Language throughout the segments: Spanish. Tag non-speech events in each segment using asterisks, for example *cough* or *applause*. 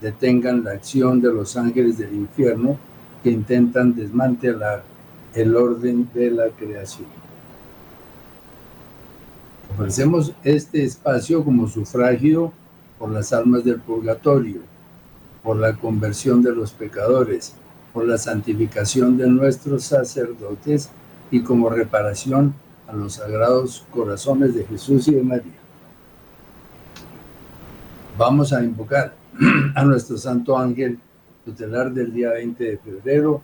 detengan la acción de los ángeles del infierno que intentan desmantelar el orden de la creación. Ofrecemos este espacio como sufragio por las almas del purgatorio, por la conversión de los pecadores, por la santificación de nuestros sacerdotes y como reparación a los sagrados corazones de Jesús y de María. Vamos a invocar a nuestro Santo Ángel tutelar del día 20 de febrero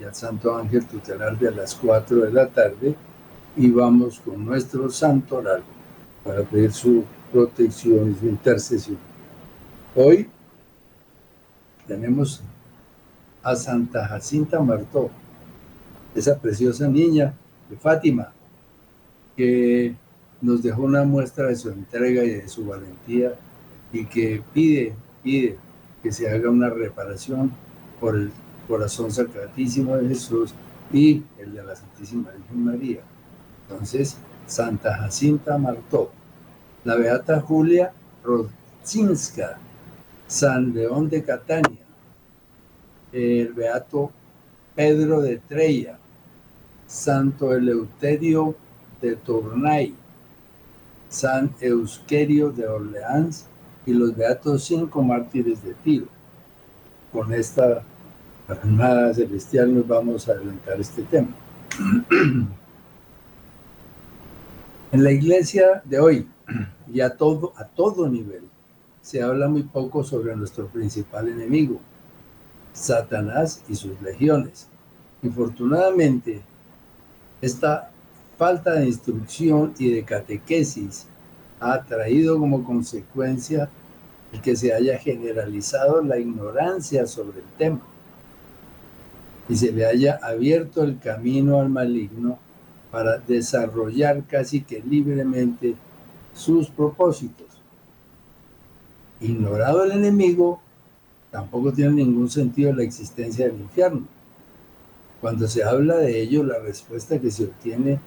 y al Santo Ángel tutelar de las 4 de la tarde y vamos con nuestro Santo Oral para pedir su protección y su intercesión. Hoy tenemos a Santa Jacinta Martó, esa preciosa niña de Fátima, que nos dejó una muestra de su entrega y de su valentía y que pide, pide que se haga una reparación por el corazón sacratísimo de Jesús y el de la Santísima Virgen María. Entonces, Santa Jacinta Martó, la Beata Julia Rodzinska, San León de Catania, el Beato Pedro de Treya, Santo Eleuterio de Tournai, San Eusquerio de Orleans y los Beatos cinco mártires de Tiro. Con esta Armada Celestial nos vamos a adelantar este tema. *clears throat* En la iglesia de hoy *clears throat* y a todo, a todo nivel se habla muy poco sobre nuestro principal enemigo, Satanás y sus legiones. Infortunadamente, esta falta de instrucción y de catequesis ha traído como consecuencia el que se haya generalizado la ignorancia sobre el tema y se le haya abierto el camino al maligno para desarrollar casi que libremente sus propósitos. Ignorado el enemigo, tampoco tiene ningún sentido la existencia del infierno. Cuando se habla de ello, la respuesta que se obtiene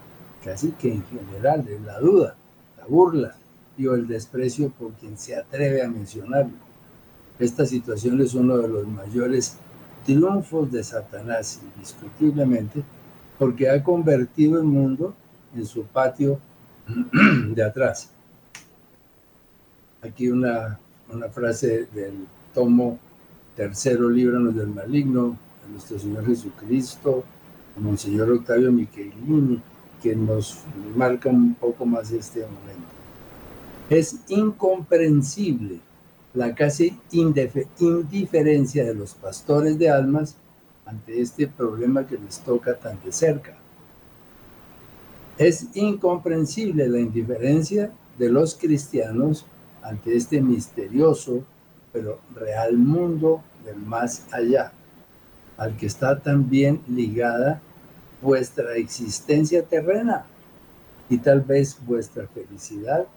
casi que en general es la duda, la burla el desprecio por quien se atreve a mencionarlo. Esta situación es uno de los mayores triunfos de Satanás, indiscutiblemente, porque ha convertido el mundo en su patio *clears throat* de atrás. Aquí una, una frase del tomo tercero, Líbranos del Maligno, de nuestro Señor Jesucristo, Monseñor Octavio Michelini, que nos marca un poco más este momento. Es incomprensible la casi indiferencia de los pastores de almas ante este problema que les toca tan de cerca. Es incomprensible la indiferencia de los cristianos ante este misterioso pero real mundo del más allá, al que está también ligada vuestra existencia terrena y tal vez vuestra felicidad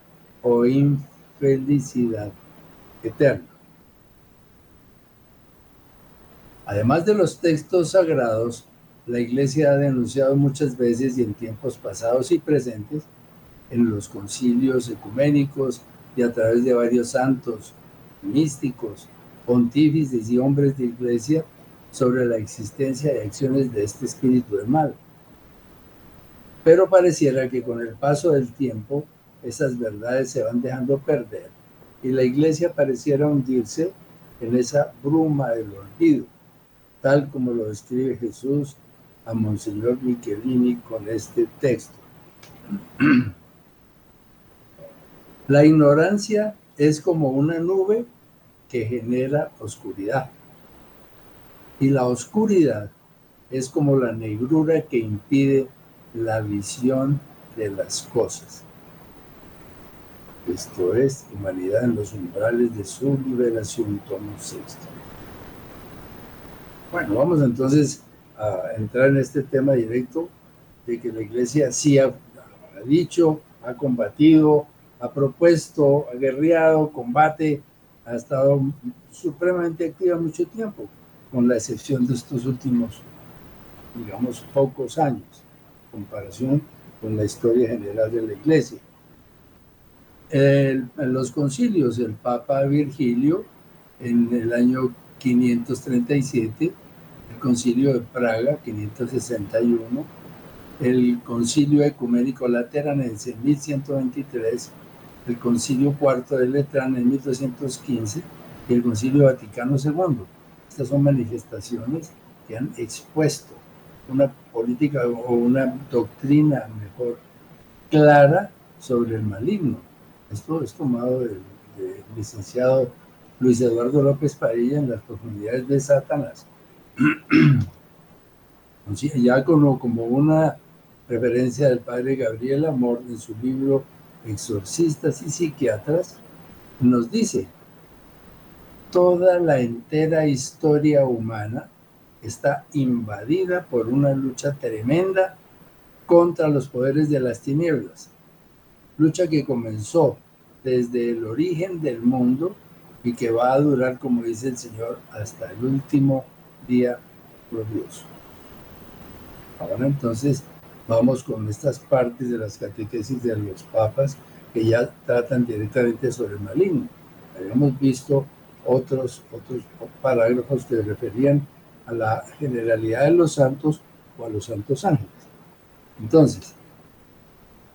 o infelicidad eterna. Además de los textos sagrados, la Iglesia ha denunciado muchas veces y en tiempos pasados y presentes, en los concilios ecuménicos y a través de varios santos, místicos, pontífices y hombres de iglesia, sobre la existencia y acciones de este espíritu del mal. Pero pareciera que con el paso del tiempo esas verdades se van dejando perder y la iglesia pareciera hundirse en esa bruma del olvido tal como lo describe Jesús a Monseñor Michelini con este texto. *clears throat* La ignorancia es como una nube que genera oscuridad. Y la oscuridad es como la negrura que impide la visión de las cosas. Esto es Humanidad en los umbrales de su liberación, tomo sexto. Bueno, vamos entonces a entrar en este tema directo de que la iglesia sí ha, dicho, ha combatido, ha propuesto, ha guerreado, combate, ha estado supremamente activa mucho tiempo, con la excepción de estos últimos, digamos, pocos años, en comparación con la historia general de la iglesia. En los concilios, el Papa Virgilio, en el año 537, Concilio de Praga, 561, el Concilio Ecuménico Lateranense, 1123, el Concilio Cuarto de Letrán en 1215 y el Concilio Vaticano II. Estas son manifestaciones que han expuesto una política o una doctrina mejor clara sobre el maligno. Esto es tomado del, licenciado Luis Eduardo López Padilla en las profundidades de Satanás. *clears throat* Ya como, como una referencia del padre Gabriel Amor en su libro Exorcistas y Psiquiatras, nos dice, toda la entera historia humana está invadida por una lucha tremenda contra los poderes de las tinieblas, lucha que comenzó desde el origen del mundo y que va a durar, como dice el Señor, hasta el último día glorioso. Ahora entonces vamos con estas partes de las catequesis de los papas que ya tratan directamente sobre el maligno. Habíamos visto otros, otros parágrafos que referían a la generalidad de los santos o a los santos ángeles. Entonces,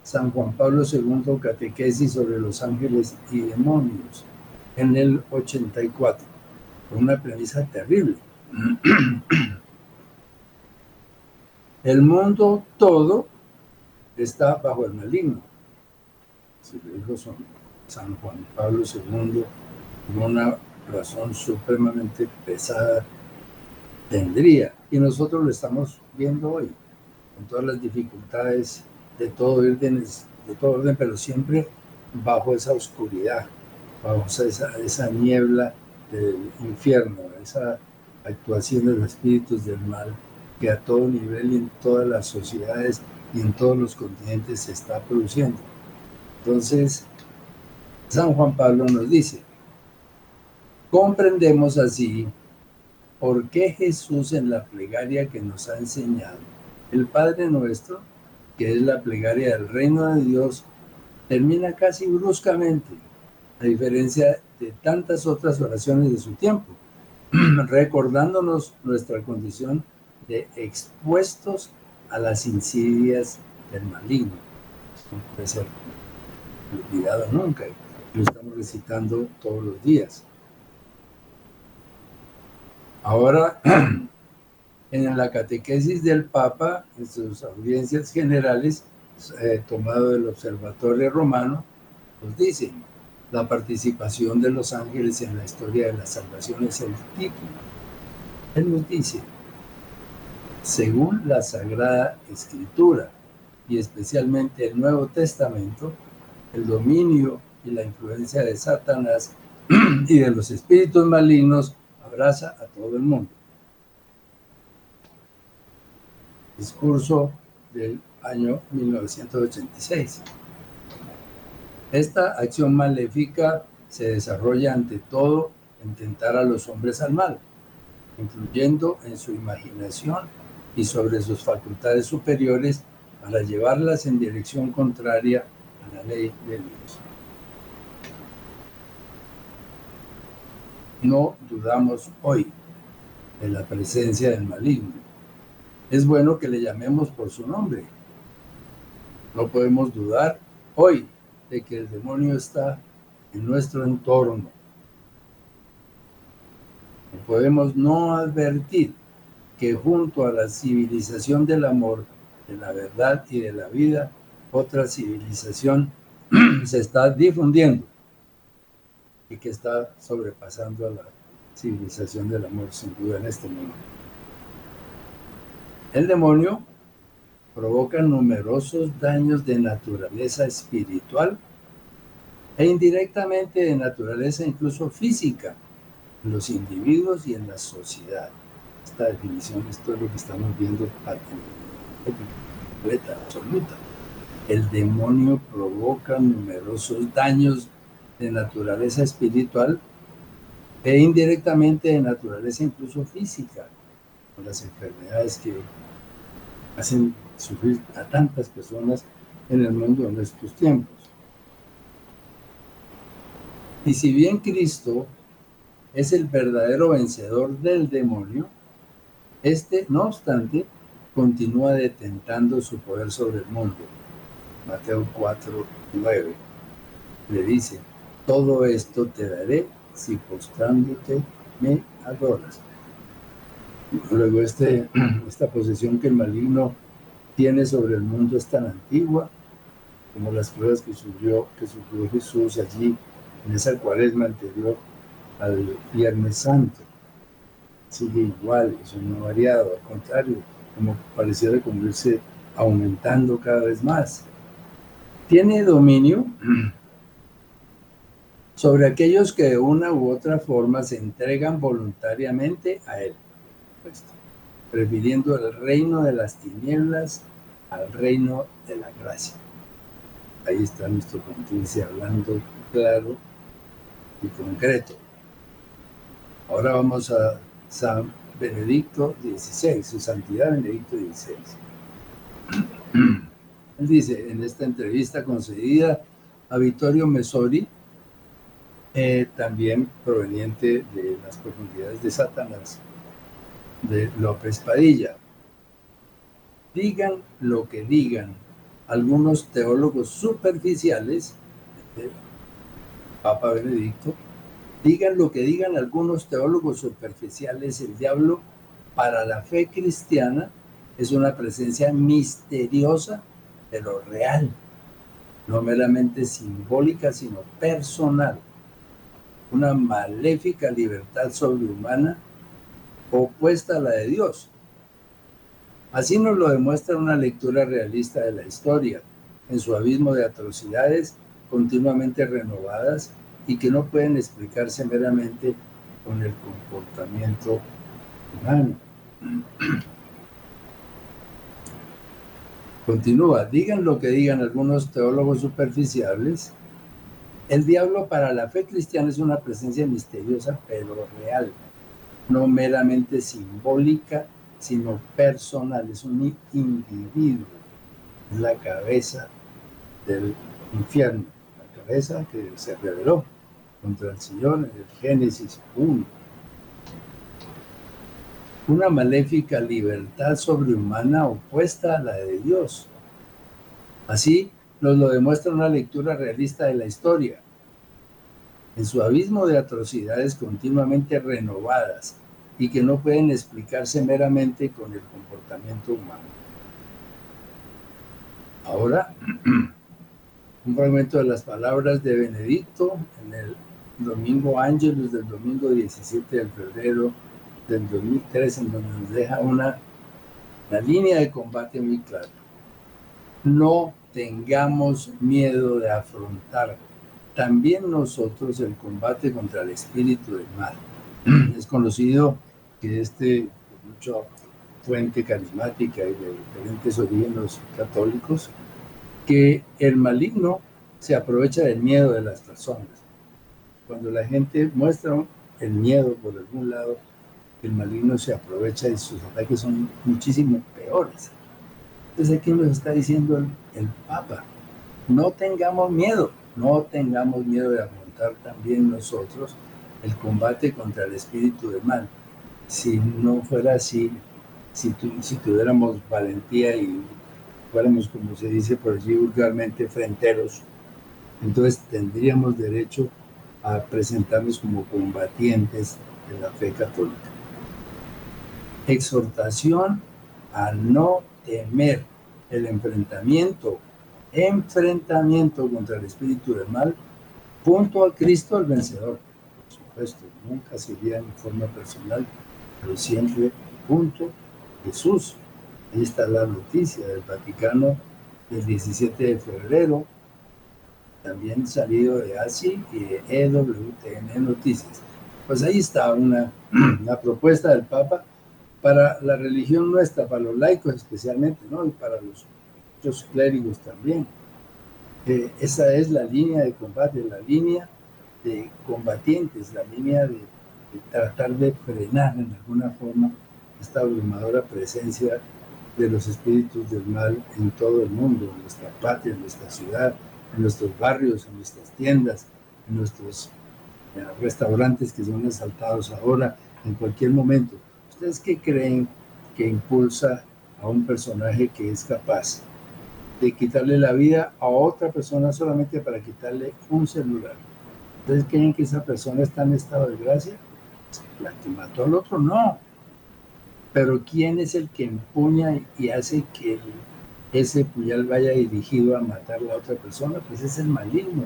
San Juan Pablo II, catequesis sobre los ángeles y demonios, en el 84, con una premisa terrible. *clears throat* El mundo todo está bajo el maligno. Si lo dijo San Juan Pablo II, una razón supremamente pesada tendría. Y nosotros lo estamos viendo hoy, con todas las dificultades de todo orden, pero siempre bajo esa oscuridad, bajo esa, esa niebla del infierno, esa actuación de los espíritus del mal que a todo nivel y en todas las sociedades y en todos los continentes se está produciendo. Entonces, San Juan Pablo nos dice, comprendemos así por qué Jesús en la plegaria que nos ha enseñado, el Padre nuestro, que es la plegaria del reino de Dios, termina casi bruscamente, a diferencia de tantas otras oraciones de su tiempo *clears throat* recordándonos nuestra condición de expuestos a las insidias del maligno. No puede ser olvidado nunca. Lo estamos recitando todos los días. Ahora, *clears throat* en la catequesis del Papa, en sus audiencias generales, eh, tomado del Observatorio Romano, nos dice, la participación de los ángeles en la historia de la salvación es el título. Él nos dice, según la Sagrada Escritura y especialmente el Nuevo Testamento, el dominio y la influencia de Satanás *clears throat* y de los espíritus malignos abraza a todo el mundo. Discurso del año 1986. Esta acción maléfica se desarrolla ante todo en tentar a los hombres al mal, influyendo en su imaginación y sobre sus facultades superiores para llevarlas en dirección contraria a la ley de Dios. No dudamos hoy de la presencia del maligno. Es bueno que le llamemos por su nombre. No podemos dudar hoy de que el demonio está en nuestro entorno. Podemos no advertir que junto a la civilización del amor, de la verdad y de la vida, otra civilización *clears throat* se está difundiendo y que está sobrepasando a la civilización del amor sin duda en este mundo. El demonio provoca numerosos daños de naturaleza espiritual e indirectamente de naturaleza incluso física en los individuos y en la sociedad. esta definición, esto es lo que estamos viendo completa, absoluta. El demonio provoca numerosos daños de naturaleza espiritual e indirectamente de naturaleza incluso física, con las enfermedades que hacen sufrir a tantas personas en el mundo en estos tiempos. Y si bien Cristo es el verdadero vencedor del demonio, este, no obstante, continúa detentando su poder sobre el mundo. Mateo 4, 9 le dice, todo esto te daré si postrándote me adoras. Luego este, *clears throat* esta posesión que el maligno tiene sobre el mundo es tan antigua como las pruebas que sufrió, que sufrió Jesús allí en esa cuaresma anterior al Viernes Santo. Sigue igual, eso no ha variado, al contrario, como pareciera como irse aumentando cada vez más. Tiene dominio *clears throat* sobre aquellos que de una u otra forma se entregan voluntariamente a Él, prefiriendo el reino de las tinieblas al reino de la gracia. Ahí está nuestro pontífice hablando claro y concreto. Ahora vamos a San Benedicto XVI, su santidad Benedicto XVI. Él dice en esta entrevista concedida a Vittorio Mesori, eh, también proveniente de las profundidades de Satanás, de López Padilla. Digan lo que digan algunos teólogos superficiales, Papa Benedicto, digan lo que digan algunos teólogos superficiales, el diablo para la fe cristiana es una presencia misteriosa, pero real, no meramente simbólica, sino personal. Una maléfica libertad sobrehumana opuesta a la de Dios, Así nos lo demuestra una lectura realista de la historia, en su abismo de atrocidades continuamente renovadas y que no pueden explicarse meramente con el comportamiento humano. *clears throat* Continúa, digan lo que digan algunos teólogos superficiales, el diablo para la fe cristiana es una presencia misteriosa pero real, no meramente simbólica sino personal, es un individuo, es la cabeza del infierno, la cabeza que se reveló contra el Señor en el Génesis 1. Una maléfica libertad sobrehumana opuesta a la de Dios. Así nos lo demuestra una lectura realista de la historia. En su abismo de atrocidades continuamente renovadas, y que no pueden explicarse meramente con el comportamiento humano. Ahora, *clears throat* un fragmento de las palabras de Benedicto en el Domingo Ángelus del domingo 17 de febrero del 2003, en donde nos deja una, una línea de combate muy clara. No tengamos miedo de afrontar también nosotros el combate contra el espíritu del mal. *clears throat* Es conocido que este, mucha fuente carismática y de diferentes orígenes católicos, que el maligno se aprovecha del miedo de las personas. Cuando la gente muestra el miedo por algún lado, el maligno se aprovecha y sus ataques son muchísimo peores. Entonces aquí nos está diciendo el Papa, no tengamos miedo, no tengamos miedo de afrontar también nosotros el combate contra el espíritu del mal si no fuera así, si, si tuviéramos valentía y fuéramos, como se dice por allí vulgarmente, frenteros, entonces tendríamos derecho a presentarnos como combatientes de la fe católica. Exhortación a no temer el enfrentamiento, enfrentamiento contra el espíritu del mal, junto a Cristo el vencedor. Por supuesto, nunca sería en forma personal, pero siempre junto Jesús. Ahí está la noticia del Vaticano del 17 de febrero, también salido de ASI y de EWTN Noticias. Pues ahí está *clears throat* una propuesta del Papa para la religión nuestra, para los laicos especialmente, ¿no? Y para los, los clérigos también. Eh, esa es la línea de combate, la línea de combatientes, la línea de, de tratar de frenar en alguna forma esta abrumadora presencia de los espíritus del mal en todo el mundo, en nuestra patria, en nuestra ciudad, en nuestros barrios, en nuestras tiendas, en nuestros eh, restaurantes que son asaltados ahora, en cualquier momento. ¿Ustedes qué creen que impulsa a un personaje que es capaz de quitarle la vida a otra persona solamente para quitarle un celular? ¿Ustedes creen que esa persona está en estado de gracia? La que mató al otro, no. Pero ¿quién es el que empuña y hace que ese puñal vaya dirigido a matar a la otra persona? Pues es el maligno,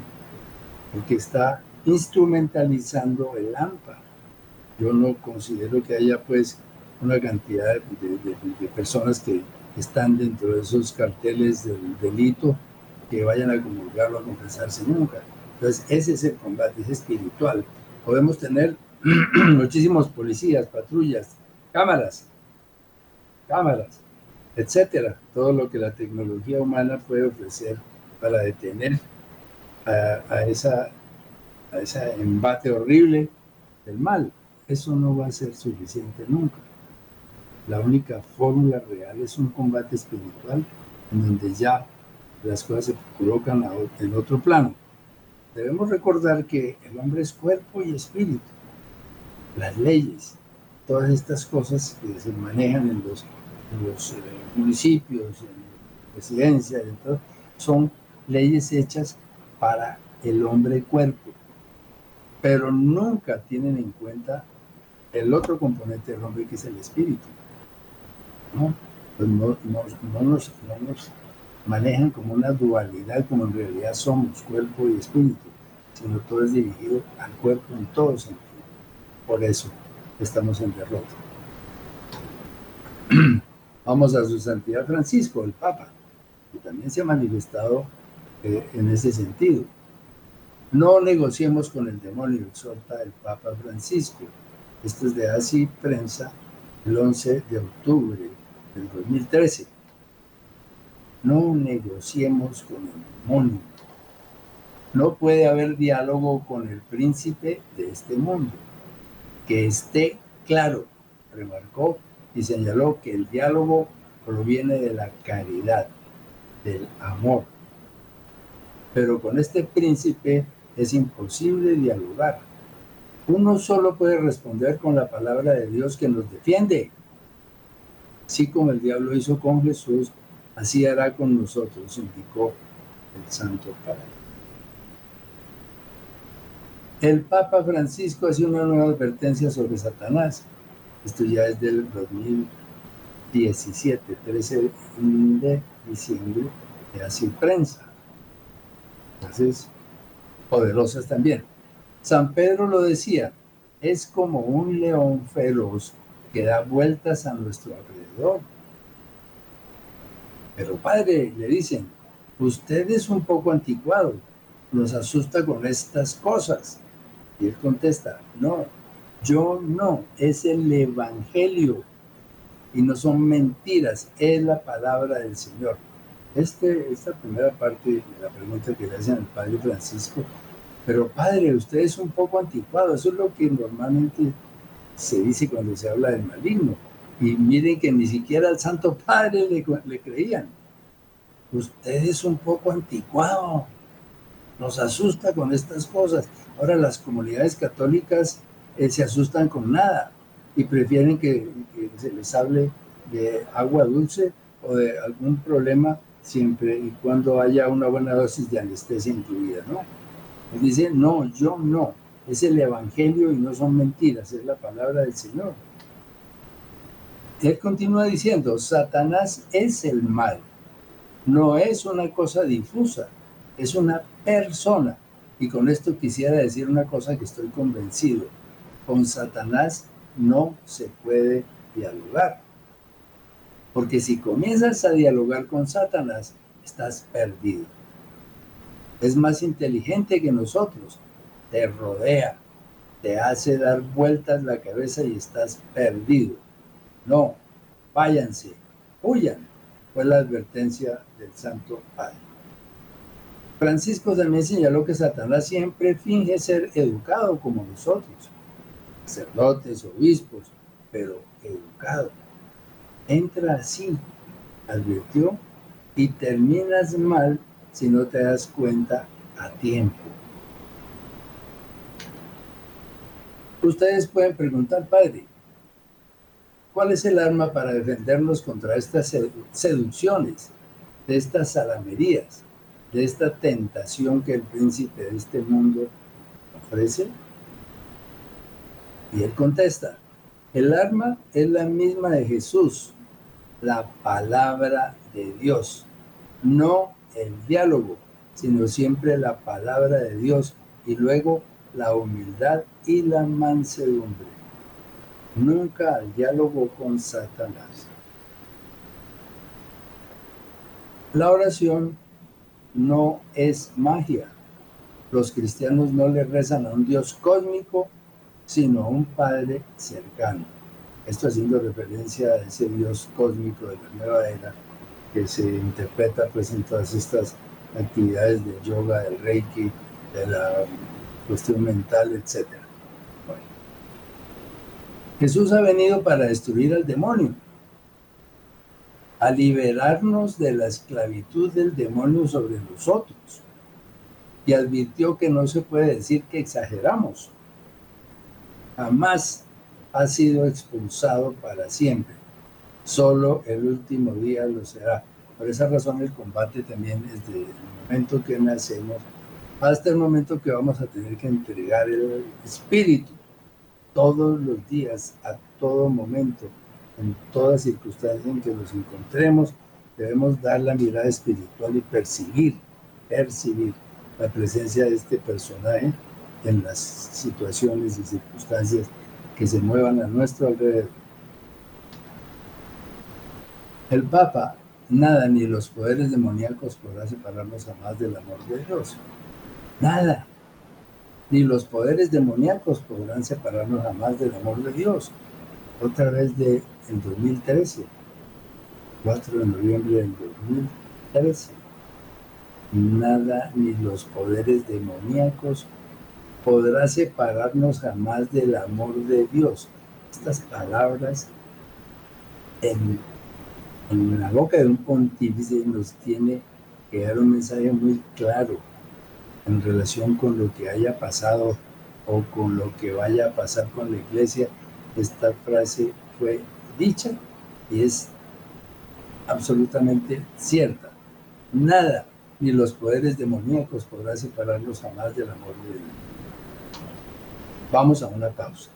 porque está instrumentalizando el AMPA yo no considero que haya pues una cantidad de, personas que están dentro de esos carteles del delito que vayan a comulgarlo a confesarse nunca. Entonces, ese es el combate, es espiritual. Podemos tener *clears throat* muchísimos policías, patrullas, cámaras, cámaras, etcétera. Todo lo que la tecnología humana puede ofrecer para detener a, esa, a ese embate horrible del mal eso no va a ser suficiente nunca. La única fórmula real es un combate espiritual en donde ya las cosas se colocan en otro plano. Debemos recordar que el hombre es cuerpo y espíritu. Las leyes, todas estas cosas que se manejan en los, eh, municipios, en la presidencia, son leyes hechas para el hombre cuerpo, pero nunca tienen en cuenta el otro componente del hombre que es el espíritu. ¿No? Pues no, nos, manejan como una dualidad, como en realidad somos, cuerpo y espíritu, sino todo es dirigido al cuerpo en todo sentido. Por eso estamos en derrota. *clears throat* Vamos a su santidad Francisco, el Papa, que también se ha manifestado eh, en ese sentido. No negociemos con el demonio, exhorta el Papa Francisco esto es de Así Prensa, el 11 de octubre del 2013. No negociemos con el demonio. No puede haber diálogo con el príncipe de este mundo. Que esté claro, remarcó y señaló que el diálogo proviene de la caridad, del amor. Pero con este príncipe es imposible dialogar uno solo puede responder con la palabra de Dios que nos defiende. Así como el diablo hizo con Jesús, así hará con nosotros, indicó el Santo Padre. El Papa Francisco hace una nueva advertencia sobre Satanás. Esto ya es del 2017, 13 de diciembre, de así prensa. Entonces, poderosas también. San Pedro lo decía, es como un león feroz que da vueltas a nuestro alrededor. Pero padre, le dicen, usted es un poco anticuado, nos asusta con estas cosas. Y él contesta, no, yo no, es el Evangelio y no son mentiras, es la palabra del Señor. Este, esta primera parte de la pregunta que le hacen al Padre Francisco pero padre, usted es un poco anticuado, eso es lo que normalmente se dice cuando se habla del maligno. Y miren que ni siquiera al Santo Padre le, creían. Usted es un poco anticuado, nos asusta con estas cosas. Ahora las comunidades católicas eh, se asustan con nada y prefieren que, se les hable de agua dulce o de algún problema siempre y cuando haya una buena dosis de anestesia incluida, ¿no? Dice, no, yo no. Es el Evangelio y no son mentiras, es la palabra del Señor. Él continúa diciendo, Satanás es el mal. No es una cosa difusa, es una persona. Y con esto quisiera decir una cosa que estoy convencido. Con Satanás no se puede dialogar. Porque si comienzas a dialogar con Satanás, estás perdido es más inteligente que nosotros, te rodea, te hace dar vueltas la cabeza y estás perdido. No, váyanse, huyan, fue la advertencia del Santo Padre. Francisco también señaló que Satanás siempre finge ser educado como nosotros, sacerdotes, obispos, pero educado. Entra así, advirtió, y terminas mal si no te das cuenta a tiempo. Ustedes pueden preguntar, Padre, ¿cuál es el arma para defendernos contra estas seducciones, de estas salamerías, de esta tentación que el príncipe de este mundo ofrece? Y él contesta, el arma es la misma de Jesús, la palabra de Dios, no el diálogo, sino siempre la palabra de Dios y luego la humildad y la mansedumbre. Nunca al diálogo con Satanás. La oración no es magia. Los cristianos no le rezan a un Dios cósmico, sino a un Padre cercano. Esto haciendo referencia a ese Dios cósmico de la nueva era que se interpreta pues en todas estas actividades de yoga, del reiki, de la cuestión mental, etc. Jesús ha venido para destruir al demonio, a liberarnos de la esclavitud del demonio sobre nosotros. Y advirtió que no se puede decir que exageramos. Jamás ha sido expulsado para siempre. Solo el último día lo será. Por esa razón el combate también desde el momento que nacemos hasta el momento que vamos a tener que entregar el espíritu todos los días, a todo momento, en toda circunstancia en que nos encontremos, debemos dar la mirada espiritual y percibir, percibir la presencia de este personaje en las situaciones y circunstancias que se muevan a nuestro alrededor. El Papa, nada ni los poderes demoníacos podrán separarnos jamás del amor de Dios. Nada. Ni los poderes demoníacos podrán separarnos jamás del amor de Dios. Otra vez de el 2013, 4 de noviembre del 2013. Nada ni los poderes demoníacos podrá separarnos jamás del amor de Dios. Estas palabras en, en la boca de un pontífice nos tiene que dar un mensaje muy claro en relación con lo que haya pasado o con lo que vaya a pasar con la iglesia, esta frase fue dicha y es absolutamente cierta. Nada, ni los poderes demoníacos podrán separarnos jamás del amor de Dios. Vamos a una pausa.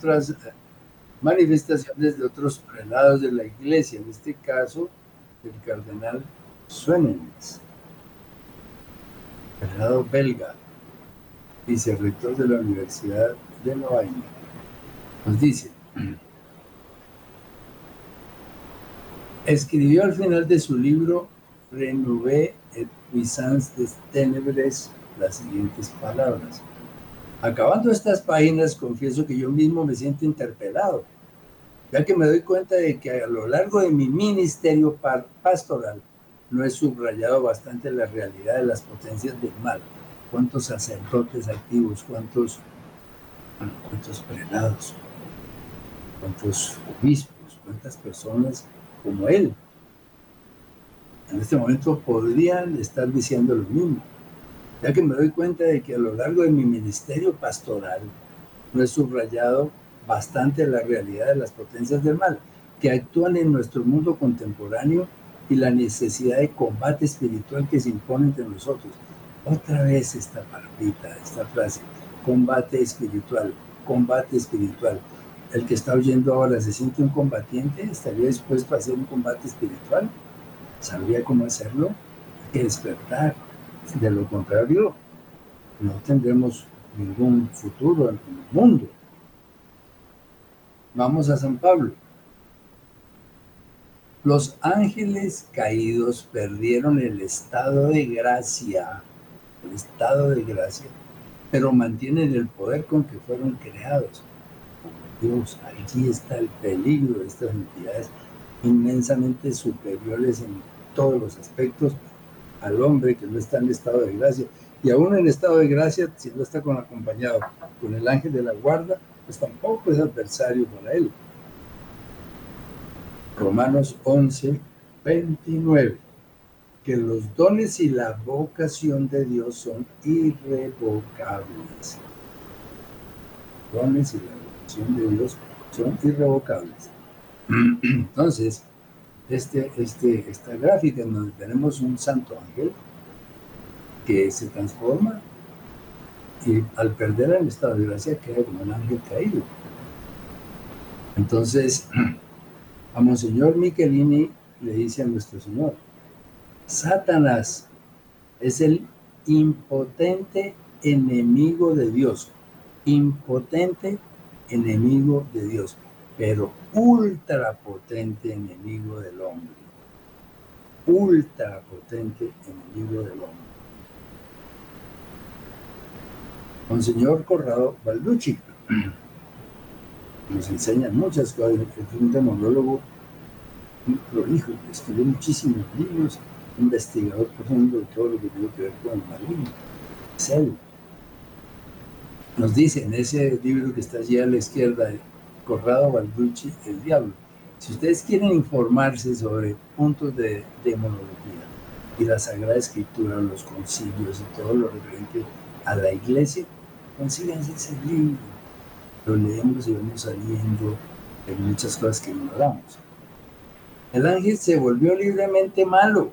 Otras manifestaciones de otros prelados de la iglesia, en este caso del cardenal Suenens, prelado belga, vicerrector de la Universidad de Lovaina. Nos dice, *clears throat* escribió al final de su libro Renouvé et puissance des ténèbres las siguientes palabras. Acabando estas páginas, confieso que yo mismo me siento interpelado, ya que me doy cuenta de que a lo largo de mi ministerio pastoral no he subrayado bastante la realidad de las potencias del mal. Cuántos sacerdotes activos, cuántos, cuántos prelados, cuántos obispos, cuántas personas como él. En este momento podrían estar diciendo lo mismo ya que me doy cuenta de que a lo largo de mi ministerio pastoral no he subrayado bastante la realidad de las potencias del mal que actúan en nuestro mundo contemporáneo y la necesidad de combate espiritual que se impone entre nosotros. Otra vez esta palabra, esta frase, combate espiritual, combate espiritual. El que está oyendo ahora se siente un combatiente, estaría dispuesto a hacer un combate espiritual, sabría cómo hacerlo, hay que despertar. De lo contrario, no tendremos ningún futuro en el mundo. Vamos a San Pablo. Los ángeles caídos perdieron el estado de gracia, el estado de gracia, pero mantienen el poder con que fueron creados. Dios, allí está el peligro de estas entidades inmensamente superiores en todos los aspectos al hombre que no está en estado de gracia. Y aún en estado de gracia, si no está con acompañado con el ángel de la guarda, pues tampoco es adversario para él. Romanos 11, 29, que los dones y la vocación de Dios son irrevocables. Dones y la vocación de Dios son irrevocables. *clears throat* Entonces, este, este, esta gráfica en donde tenemos un santo ángel que se transforma y al perder el estado de gracia queda como un ángel caído. Entonces, *clears throat* a Monseñor Michelini le dice a nuestro Señor, Satanás es el impotente enemigo de Dios, impotente enemigo de Dios, pero ultra potente enemigo del hombre, ultra potente enemigo del hombre. Monseñor Corrado Balducci nos enseñan muchas cosas. Es un demonólogo prolijo, escribió muchísimos libros, investigador profundo de todo lo que tiene que ver con el maligno. Es él. Nos dice en ese libro que está allí a la izquierda, Corrado Balducci, El Diablo. Si ustedes quieren informarse sobre puntos de demonología y la Sagrada Escritura, los concilios y todo lo referente a la iglesia, consíganse ese libro lo leemos y vamos saliendo de muchas cosas que ignoramos. El ángel se volvió libremente malo,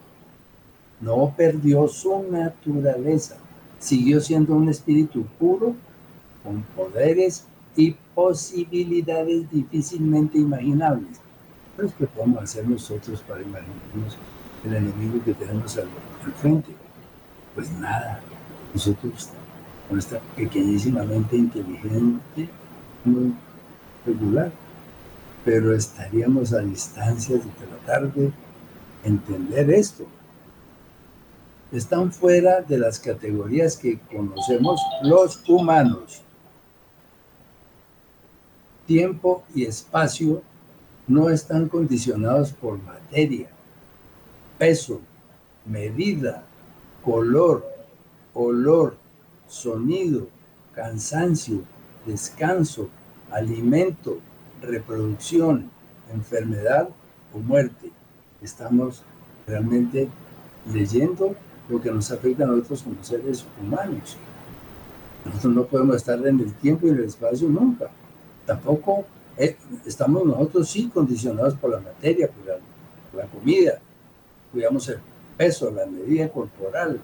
no perdió su naturaleza, siguió siendo un espíritu puro, con poderes y posibilidades difícilmente imaginables. es que podemos hacer nosotros para imaginarnos el enemigo que tenemos al, frente? Pues nada, nosotros con esta pequeñísimamente inteligente muy regular, pero estaríamos a distancia de tratar de entender esto. Están fuera de las categorías que conocemos los humanos. Tiempo y espacio no están condicionados por materia, peso, medida, color, olor, sonido, cansancio, descanso, alimento, reproducción, enfermedad o muerte. Estamos realmente leyendo lo que nos afecta a nosotros como seres humanos. Nosotros no podemos estar en el tiempo y en el espacio nunca. Tampoco eh, estamos nosotros sí condicionados por la materia, por la, por la comida. Cuidamos el peso, la medida corporal.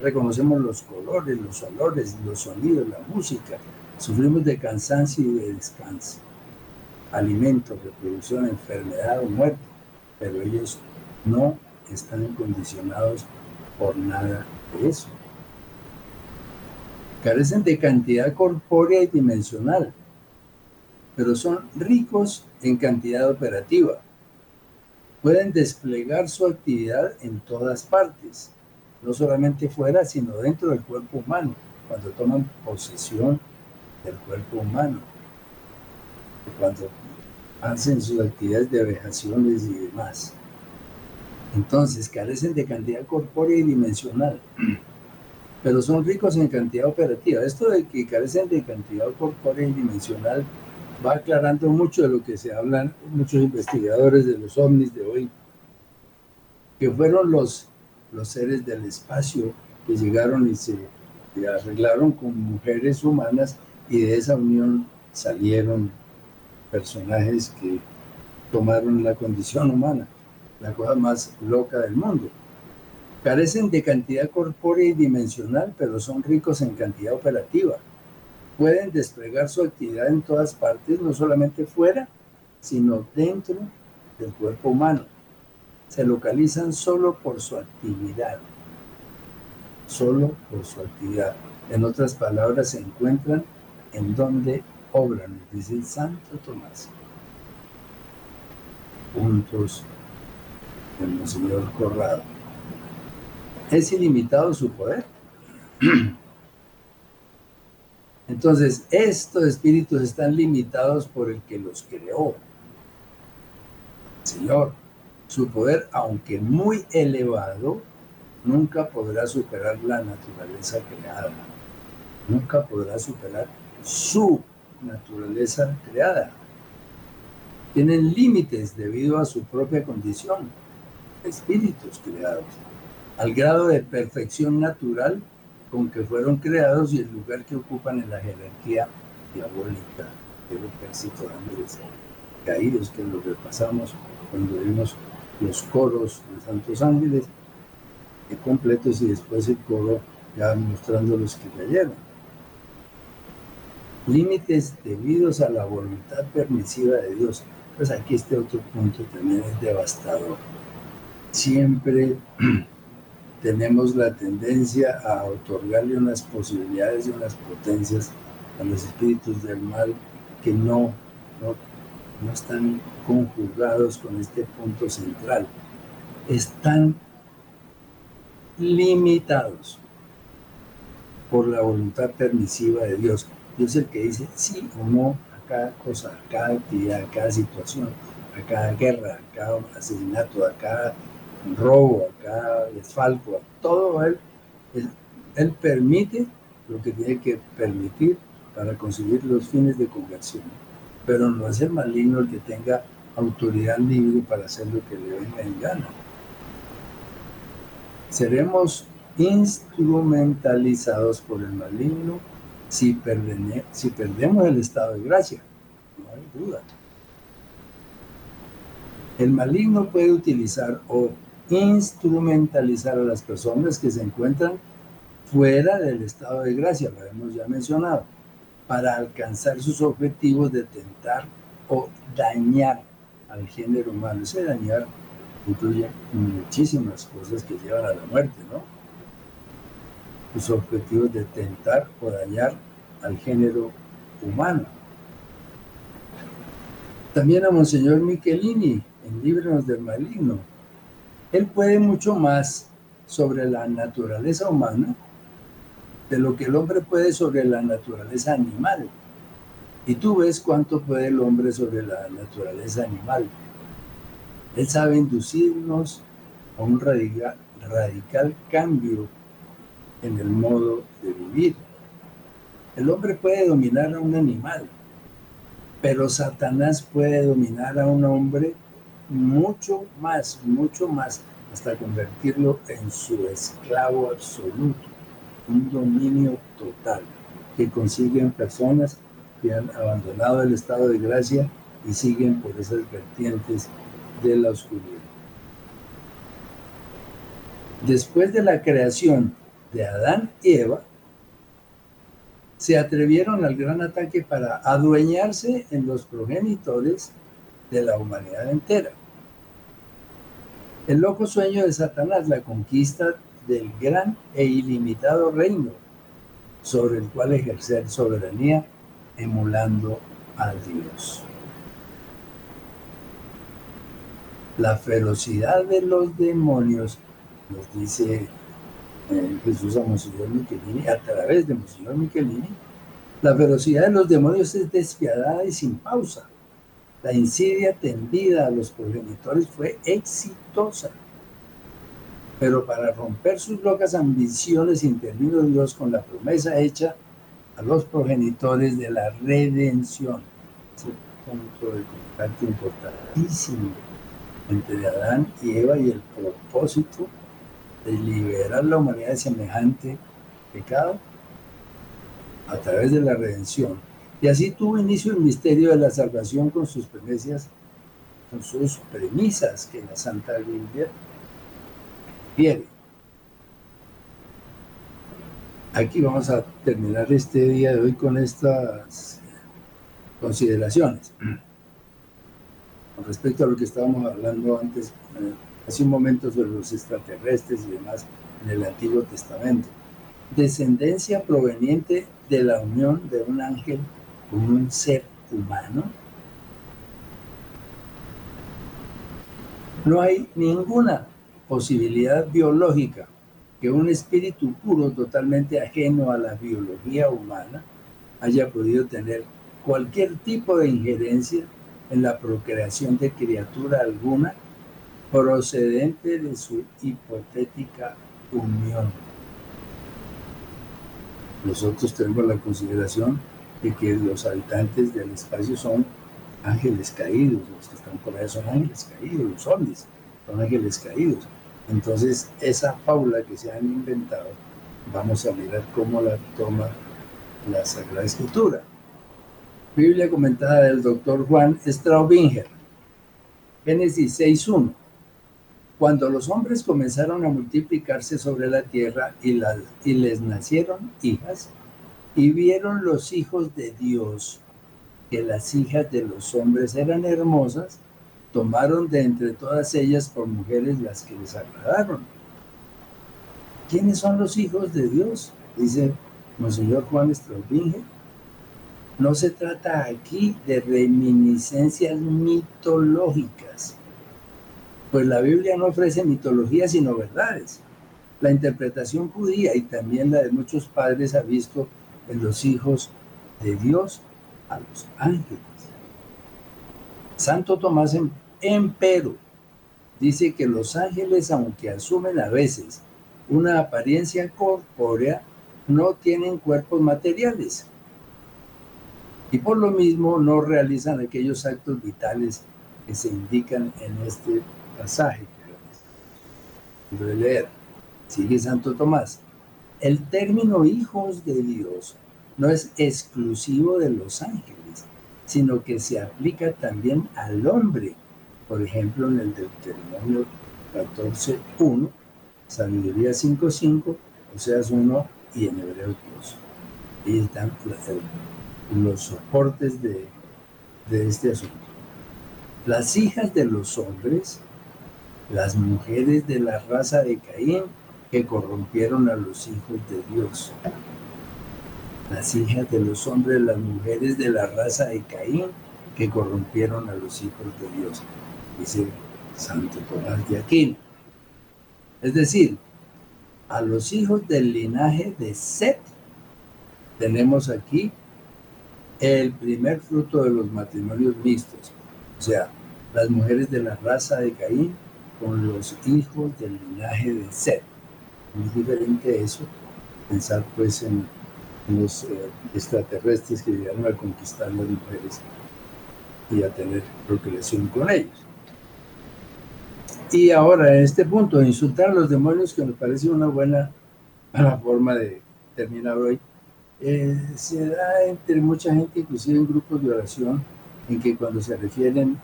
Reconocemos los colores, los olores, los sonidos, la música, Sufrimos de cansancio y de descanso, alimento, reproducción, enfermedad o muerte, pero ellos no están condicionados por nada de eso. Carecen de cantidad corpórea y dimensional, pero son ricos en cantidad operativa. Pueden desplegar su actividad en todas partes, no solamente fuera, sino dentro del cuerpo humano, cuando toman posesión del cuerpo humano. Cuando hacen sus actividades de vejaciones y demás. Entonces, carecen de cantidad corpórea y dimensional, pero son ricos en cantidad operativa. Esto de que carecen de cantidad corpórea y dimensional va aclarando mucho de lo que se hablan muchos investigadores de los ovnis de hoy, que fueron los, los seres del espacio que llegaron y se arreglaron con mujeres humanas y de esa unión salieron personajes que tomaron la condición humana, la cosa más loca del mundo. Carecen de cantidad corpórea y dimensional, pero son ricos en cantidad operativa. Pueden desplegar su actividad en todas partes, no solamente fuera, sino dentro del cuerpo humano. Se localizan solo por su actividad. Solo por su actividad. En otras palabras, se encuentran en donde obran, dice el Santo Tomás. Puntos del Monseñor Corrado. ¿Es ilimitado su poder? *clears throat* Entonces, estos espíritus están limitados por el que los creó. Señor, su poder, aunque muy elevado, nunca podrá superar la naturaleza creada. Nunca podrá superar su naturaleza creada. Tienen límites debido a su propia condición, espíritus creados, al grado de perfección natural con que fueron creados y el lugar que ocupan en la jerarquía diabólica del ejército de ángeles caídos, que lo repasamos cuando vimos los coros de santos ángeles completos y después el coro ya mostrando los que cayeron límites debidos a la voluntad permisiva de Dios. Pues aquí este otro punto también es devastador. Siempre *clears throat* tenemos la tendencia a otorgarle unas posibilidades y unas potencias a los espíritus del mal que no, no, no están conjugados con este punto central. Están limitados por la voluntad permisiva de Dios. Dios es el que dice sí o no a cada cosa, a cada actividad, a cada situación, a cada guerra, a cada asesinato, a cada robo, a cada desfalco, todo él, él, permite lo que tiene que permitir para conseguir los fines de conversión. Pero no es el maligno el que tenga autoridad libre para hacer lo que le venga en gana. Seremos instrumentalizados por el maligno si, si perdemos el estado de gracia. No hay duda. El maligno puede utilizar o instrumentalizar a las personas que se encuentran fuera del estado de gracia, lo hemos ya mencionado, para alcanzar sus objetivos de tentar o dañar al género humano. Ese dañar incluye muchísimas cosas que llevan a la muerte, ¿no? Sus objetivos de tentar o dañar al género humano. También a Monseñor Michelini, en Líbranos del Maligno. Él puede mucho más sobre la naturaleza humana de lo que el hombre puede sobre la naturaleza animal. Y tú ves cuánto puede el hombre sobre la naturaleza animal. Él sabe inducirnos a un radical, radical cambio en el modo de vivir. El hombre puede dominar a un animal, pero Satanás puede dominar a un hombre mucho más, mucho más, hasta convertirlo en su esclavo absoluto, un dominio total que consiguen personas que han abandonado el estado de gracia y siguen por esas vertientes de la oscuridad. Después de la creación de Adán y Eva, se atrevieron al gran ataque para adueñarse en los progenitores de la humanidad entera. El loco sueño de Satanás, la conquista del gran e ilimitado reino sobre el cual ejercer soberanía emulando a Dios. La ferocidad de los demonios, nos dice eh, Jesús a Monseñor Michelini, a través de Monseñor Michelini, la ferocidad de los demonios es despiadada y sin pausa. La insidia tendida a los progenitores fue exitosa. Pero para romper sus locas ambiciones intervino Dios con la promesa hecha a los progenitores de la redención. Es un punto de contacto importantísimo entre Adán y Eva y el propósito de liberar la humanidad de semejante pecado a través de la redención. Y así tuvo inicio el misterio de la salvación con sus premisas, con sus premisas que la Santa Biblia quiere. Aquí vamos a terminar este día de hoy con estas consideraciones. Con respecto a lo que estábamos hablando antes, eh, hace un momento sobre los extraterrestres y demás en el Antiguo Testamento. Descendencia proveniente de la unión de un ángel con un ser humano. No hay ninguna posibilidad biológica que un espíritu puro totalmente ajeno a la biología humana haya podido tener cualquier tipo de injerencia en la procreación de criatura alguna procedente de su hipotética unión. Nosotros tenemos la consideración de que los habitantes del espacio son ángeles caídos, los que están por ahí son ángeles caídos, los zombies son ángeles caídos. Entonces, esa fábula que se han inventado, vamos a mirar cómo la toma la Sagrada Escritura. Biblia comentada del doctor Juan Straubinger. Génesis 6.1. Cuando los hombres comenzaron a multiplicarse sobre la tierra y, y les nacieron hijas, y vieron los hijos de Dios que las hijas de los hombres eran hermosas, tomaron de entre todas ellas por mujeres las que les agradaron. ¿Quiénes son los hijos de Dios? Dice Monseñor Juan Straubinge. No se trata aquí de reminiscencias mitológicas, pues la Biblia no ofrece mitología sino verdades. La interpretación judía y también la de muchos padres ha visto en los hijos de Dios a los ángeles. Santo Tomás Empero dice que los ángeles, aunque asumen a veces una apariencia corpórea, no tienen cuerpos materiales y por lo mismo no realizan aquellos actos vitales que se indican en este pasaje que voy a leer. Sigue Santo Tomás. El término hijos de Dios no es exclusivo de los ángeles, sino que se aplica también al hombre por ejemplo, en el Deuteronomio 14.1, Sabiduría 5.5, Oseas 1 y en Hebreos 2. Y están los soportes de, de este asunto. Las hijas de los hombres, las mujeres de la raza de Caín que corrompieron a los hijos de Dios. Las hijas de los hombres, las mujeres de la raza de Caín que corrompieron a los hijos de Dios dice Santo Tomás de Aquino. Es decir, a los hijos del linaje de Set tenemos aquí el primer fruto de los matrimonios mixtos, o sea, las mujeres de la raza de Caín con los hijos del linaje de Set. Muy diferente eso, pensar pues en, los eh, extraterrestres que llegaron a conquistar las mujeres y a tener procreación con ellos. Y ahora, en este punto, insultar a los demonios, que me parece una buena, forma de terminar hoy, eh, se da entre mucha gente, inclusive en grupos de oración, en que cuando se refieren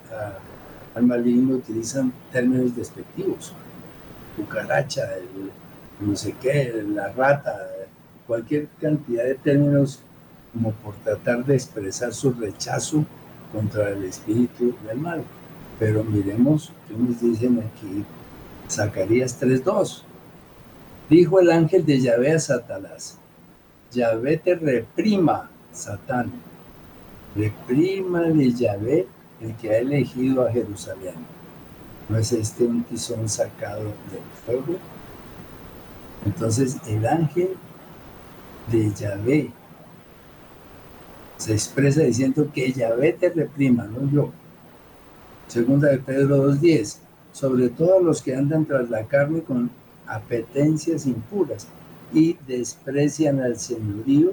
al maligno utilizan términos despectivos. Cucaracha, no sé qué, la rata, cualquier cantidad de términos como por tratar de expresar su rechazo contra el espíritu del mal. Pero miremos qué nos dicen aquí. Zacarías 3.2. Dijo el ángel de Yahvé a Satanás, Yahvé te reprima, Satán. Reprima de Yahvé el que ha elegido a Jerusalén. ¿No es este un tizón sacado del fuego? Entonces el ángel de Yahvé se expresa diciendo que Yahvé te reprima, no yo. Segunda de Pedro 2.10, sobre todo los que andan tras la carne con apetencias impuras y desprecian al señorío,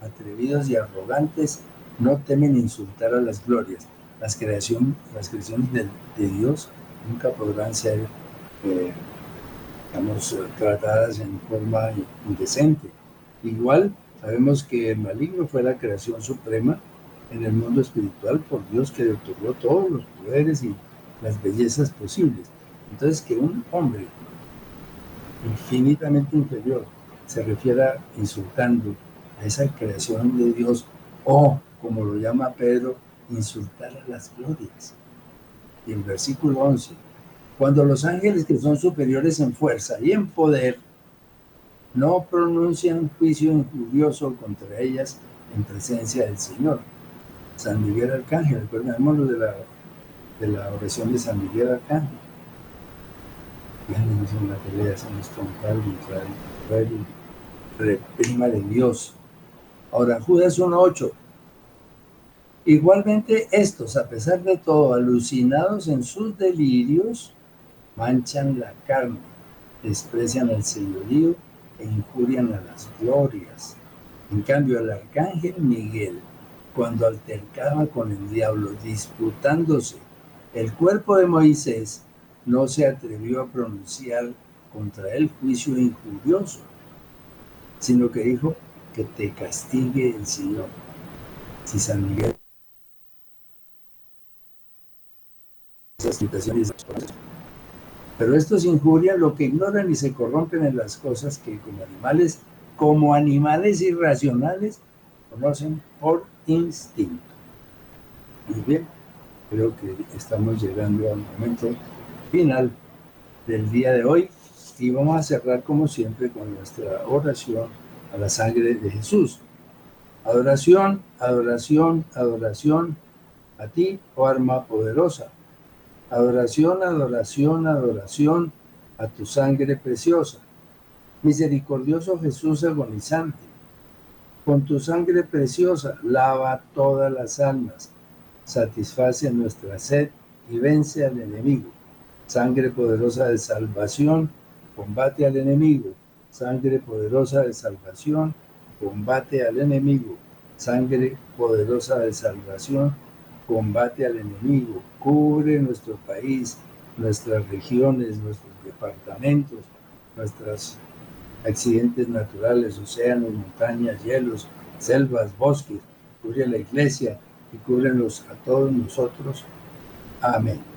atrevidos y arrogantes, no temen insultar a las glorias. Las, creación, las creaciones de, Dios nunca podrán ser eh, tratadas en forma indecente. Igual sabemos que el maligno fue la creación suprema en el mundo espiritual por Dios que le otorgó todos los poderes y las bellezas posibles. Entonces que un hombre infinitamente inferior se refiera insultando a esa creación de Dios o, como lo llama Pedro, insultar a las glorias. Y el versículo 11, cuando los ángeles que son superiores en fuerza y en poder no pronuncian juicio injurioso contra ellas en presencia del Señor. San Miguel Arcángel, acordémonos de la, de la oración de San Miguel Arcángel. Gánennos en la pelea, San Estroncal, reprima de Dios. Ahora, Judas 1.8. Igualmente estos, a pesar de todo, alucinados en sus delirios, manchan la carne, desprecian el señorío e injurian a las glorias. En cambio, el arcángel Miguel, cuando altercaba con el diablo, disputándose el cuerpo de Moisés, no se atrevió a pronunciar contra él juicio injurioso, sino que dijo que te castigue el Señor. Si San Miguel esas situaciones pero estos injurian lo que ignoran y se corrompen en las cosas que como animales, como animales irracionales, conocen por instinto. Muy bien, creo que estamos llegando al momento final del día de hoy y vamos a cerrar como siempre con nuestra oración a la sangre de Jesús. Adoración, adoración, adoración a ti, oh arma poderosa Adoración, adoración, adoración a tu sangre preciosa. Misericordioso Jesús agonizante, con tu sangre preciosa lava todas las almas, satisface nuestra sed y vence al enemigo. Sangre poderosa de salvación, combate al enemigo. Sangre poderosa de salvación, combate al enemigo. Sangre poderosa de salvación, combate al enemigo, cubre nuestro país, nuestras regiones, nuestros departamentos, nuestros accidentes naturales, océanos, montañas, hielos, selvas, bosques, cubre la iglesia y cúbrenos a todos nosotros. Amén.